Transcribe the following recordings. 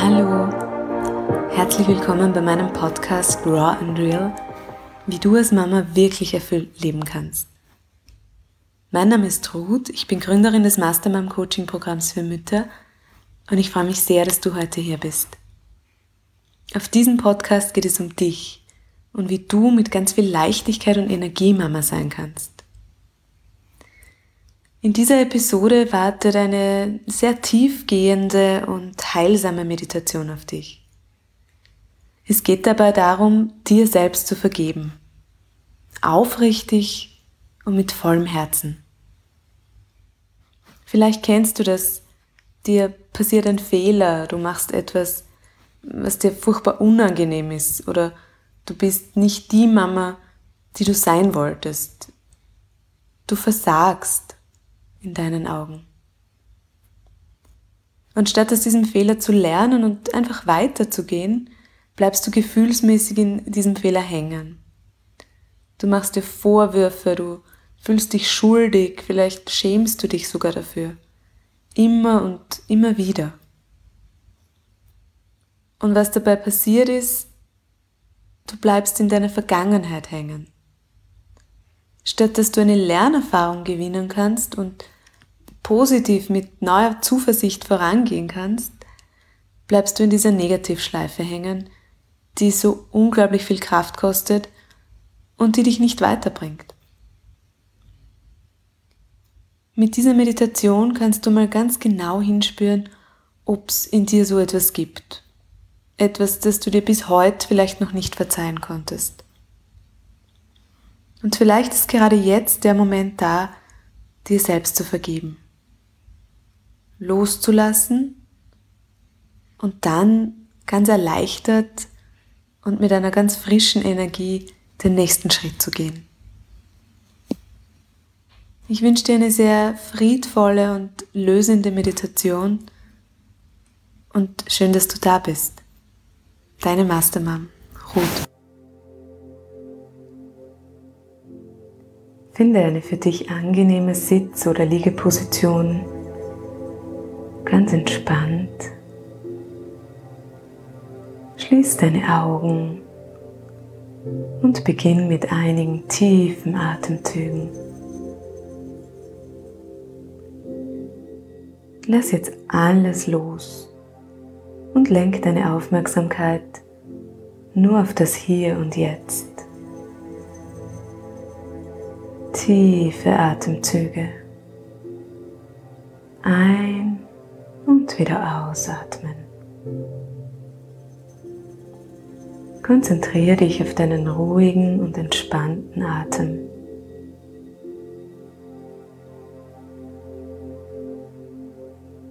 Hallo, herzlich willkommen bei meinem Podcast Raw and Real, wie du als Mama wirklich erfüllt leben kannst. Mein Name ist Ruth, ich bin Gründerin des Mastermind Coaching Programms für Mütter und ich freue mich sehr, dass du heute hier bist. Auf diesem Podcast geht es um dich und wie du mit ganz viel Leichtigkeit und Energie Mama sein kannst. In dieser Episode wartet eine sehr tiefgehende und heilsame Meditation auf dich. Es geht dabei darum, dir selbst zu vergeben. Aufrichtig und mit vollem Herzen. Vielleicht kennst du das, dir passiert ein Fehler, du machst etwas, was dir furchtbar unangenehm ist oder du bist nicht die Mama, die du sein wolltest. Du versagst in deinen Augen. Und statt aus diesem Fehler zu lernen und einfach weiterzugehen, bleibst du gefühlsmäßig in diesem Fehler hängen. Du machst dir Vorwürfe, du fühlst dich schuldig, vielleicht schämst du dich sogar dafür. Immer und immer wieder. Und was dabei passiert ist, du bleibst in deiner Vergangenheit hängen. Statt dass du eine Lernerfahrung gewinnen kannst und positiv mit neuer Zuversicht vorangehen kannst, bleibst du in dieser Negativschleife hängen, die so unglaublich viel Kraft kostet und die dich nicht weiterbringt. Mit dieser Meditation kannst du mal ganz genau hinspüren, ob es in dir so etwas gibt. Etwas, das du dir bis heute vielleicht noch nicht verzeihen konntest. Und vielleicht ist gerade jetzt der Moment da, dir selbst zu vergeben. Loszulassen und dann ganz erleichtert und mit einer ganz frischen Energie den nächsten Schritt zu gehen. Ich wünsche dir eine sehr friedvolle und lösende Meditation und schön, dass du da bist. Deine Mastermom, Ruth. Finde eine für dich angenehme Sitz- oder Liegeposition, ganz entspannt. Schließ deine Augen und beginn mit einigen tiefen Atemzügen. Lass jetzt alles los und lenk deine Aufmerksamkeit nur auf das Hier und Jetzt. Tiefe Atemzüge. Ein und wieder ausatmen. Konzentriere dich auf deinen ruhigen und entspannten Atem.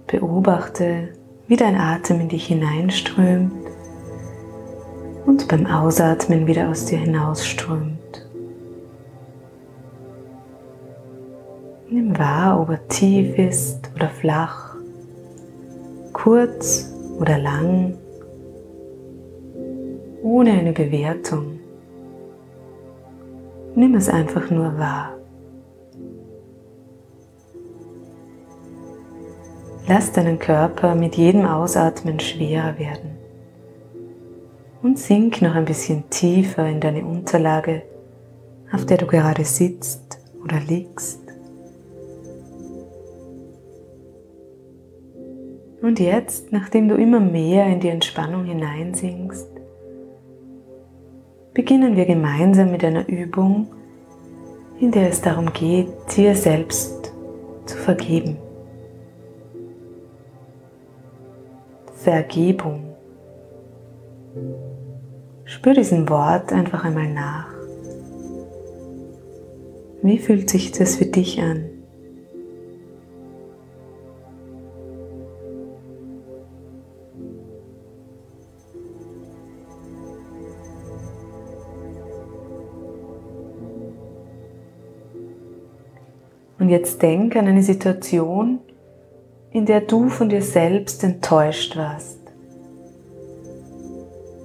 Beobachte, wie dein Atem in dich hineinströmt und beim Ausatmen wieder aus dir hinausströmt. Wahr, ob er tief ist oder flach, kurz oder lang, ohne eine Bewertung. Nimm es einfach nur wahr. Lass deinen Körper mit jedem Ausatmen schwerer werden und sink noch ein bisschen tiefer in deine Unterlage, auf der du gerade sitzt oder liegst. Und jetzt, nachdem du immer mehr in die Entspannung hineinsinkst, beginnen wir gemeinsam mit einer Übung, in der es darum geht, dir selbst zu vergeben. Vergebung. Spür diesem Wort einfach einmal nach. Wie fühlt sich das für dich an? Jetzt denk an eine Situation, in der du von dir selbst enttäuscht warst.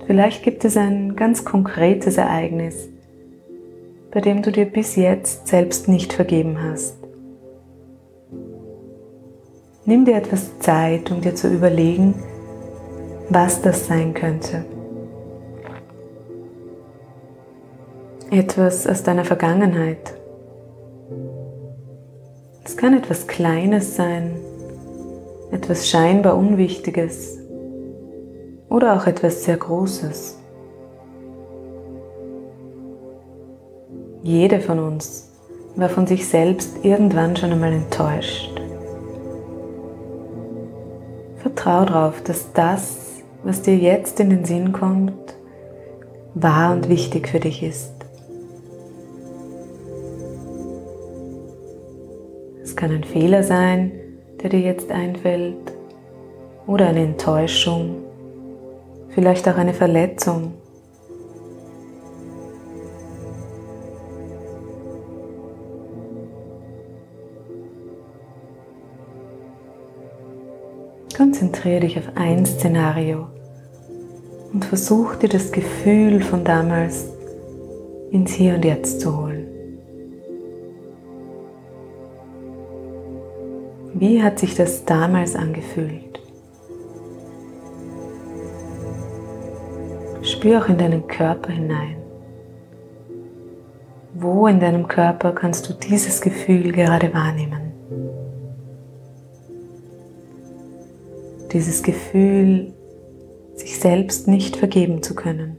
Vielleicht gibt es ein ganz konkretes Ereignis, bei dem du dir bis jetzt selbst nicht vergeben hast. Nimm dir etwas Zeit, um dir zu überlegen, was das sein könnte. Etwas aus deiner Vergangenheit. Es kann etwas Kleines sein, etwas scheinbar Unwichtiges oder auch etwas sehr Großes. Jede von uns war von sich selbst irgendwann schon einmal enttäuscht. Vertrau darauf, dass das, was dir jetzt in den Sinn kommt, wahr und wichtig für dich ist. Kann ein Fehler sein, der dir jetzt einfällt, oder eine Enttäuschung, vielleicht auch eine Verletzung Konzentriere dich auf ein Szenario und versuch dir das Gefühl von damals ins Hier und Jetzt zu holen. Wie hat sich das damals angefühlt? Spür auch in deinen Körper hinein. Wo in deinem Körper kannst du dieses Gefühl gerade wahrnehmen? dieses Gefühl, sich selbst nicht vergeben zu können.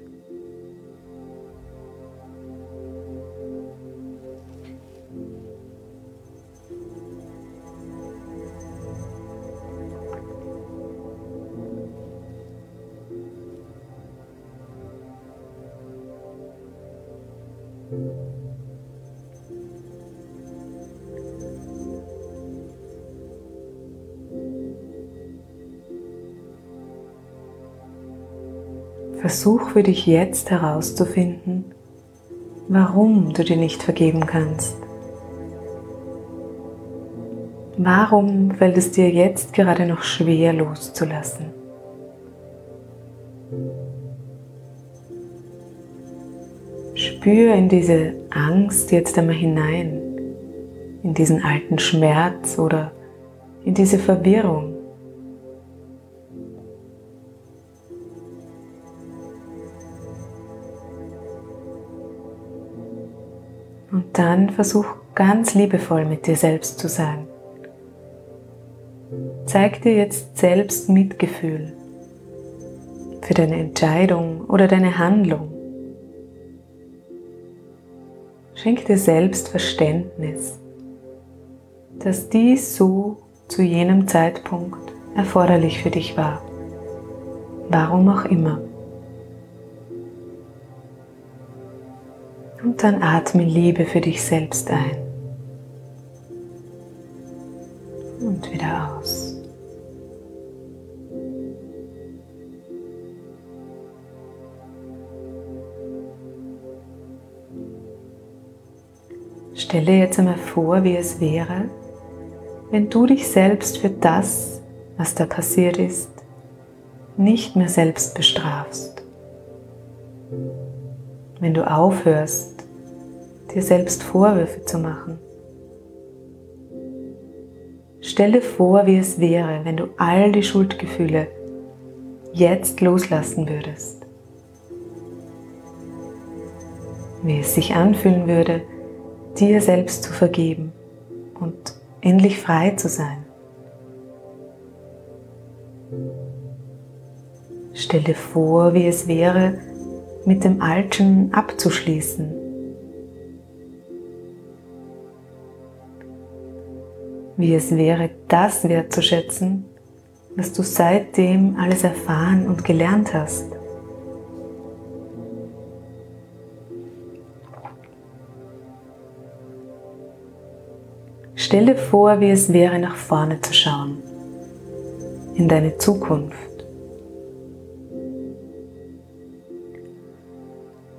Versuch für dich jetzt herauszufinden, warum du dir nicht vergeben kannst. Warum fällt es dir jetzt gerade noch schwer loszulassen? Spür in diese Angst jetzt einmal hinein, in diesen alten Schmerz oder in diese Verwirrung. Und dann versuch ganz liebevoll mit dir selbst zu sein. Zeig dir jetzt selbst Mitgefühl für deine Entscheidung oder deine Handlung. Schenk dir selbst Verständnis, dass dies so zu jenem Zeitpunkt erforderlich für dich war. Warum auch immer. Und dann atme Liebe für dich selbst ein. Und wieder aus. Stelle jetzt einmal vor, wie es wäre, wenn du dich selbst für das, was da passiert ist, nicht mehr selbst bestrafst. Wenn du aufhörst, dir selbst Vorwürfe zu machen. Stelle vor, wie es wäre, wenn du all die Schuldgefühle jetzt loslassen würdest. Wie es sich anfühlen würde, dir selbst zu vergeben und endlich frei zu sein. Stelle vor, wie es wäre, mit dem Alten abzuschließen wie es wäre, das wertzuschätzen, was du seitdem alles erfahren und gelernt hast. Stelle vor, wie es wäre, nach vorne zu schauen, in deine Zukunft.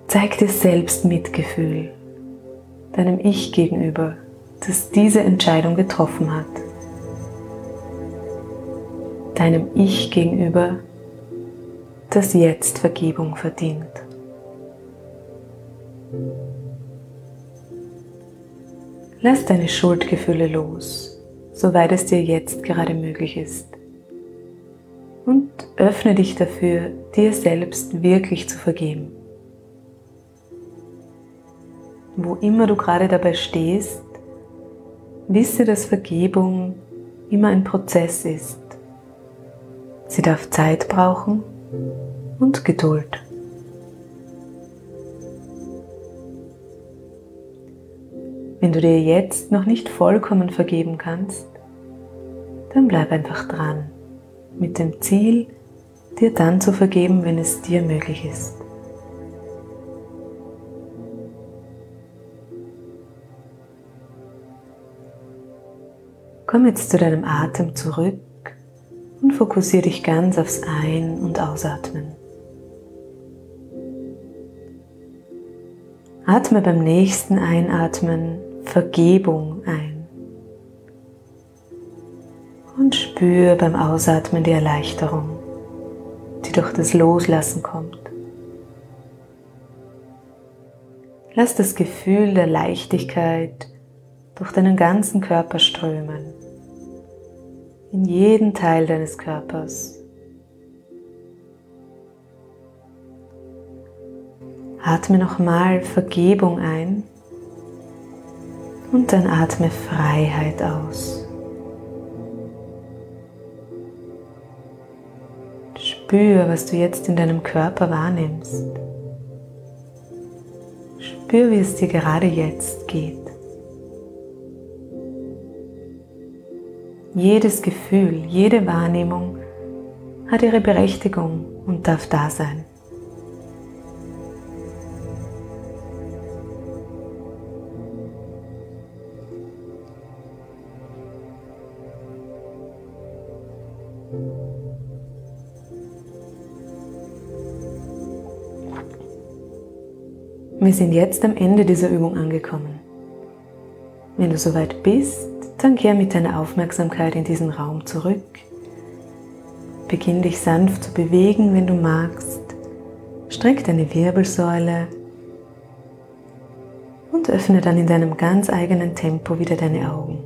Zeig dir selbst Mitgefühl, deinem Ich gegenüber, das diese Entscheidung getroffen hat. Deinem Ich gegenüber, das jetzt Vergebung verdient. Lass deine Schuldgefühle los, soweit es dir jetzt gerade möglich ist. Und öffne dich dafür, dir selbst wirklich zu vergeben. Wo immer du gerade dabei stehst, wisse, dass Vergebung immer ein Prozess ist. Sie darf Zeit brauchen und Geduld. Wenn du dir jetzt noch nicht vollkommen vergeben kannst, dann bleib einfach dran, mit dem Ziel, dir dann zu vergeben, wenn es dir möglich ist. Komm jetzt zu deinem Atem zurück und fokussiere dich ganz aufs Ein- und Ausatmen. Atme beim nächsten Einatmen Vergebung ein und spüre beim Ausatmen die Erleichterung, die durch das Loslassen kommt. Lass das Gefühl der Leichtigkeit durch deinen ganzen Körper strömen in jeden Teil deines Körpers. Atme nochmal Vergebung ein und dann atme Freiheit aus. Spür, was du jetzt in deinem Körper wahrnimmst. Spür, wie es dir gerade jetzt geht. Jedes Gefühl, jede Wahrnehmung hat ihre Berechtigung und darf da sein. Wir sind jetzt am Ende dieser Übung angekommen. Wenn du soweit bist, dann kehr mit deiner Aufmerksamkeit in diesen Raum zurück. Beginn dich sanft zu bewegen, wenn du magst. Streck deine Wirbelsäule und öffne dann in deinem ganz eigenen Tempo wieder deine Augen.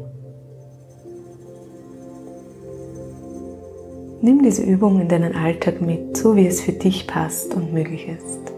Nimm diese Übung in deinen Alltag mit, so wie es für dich passt und möglich ist.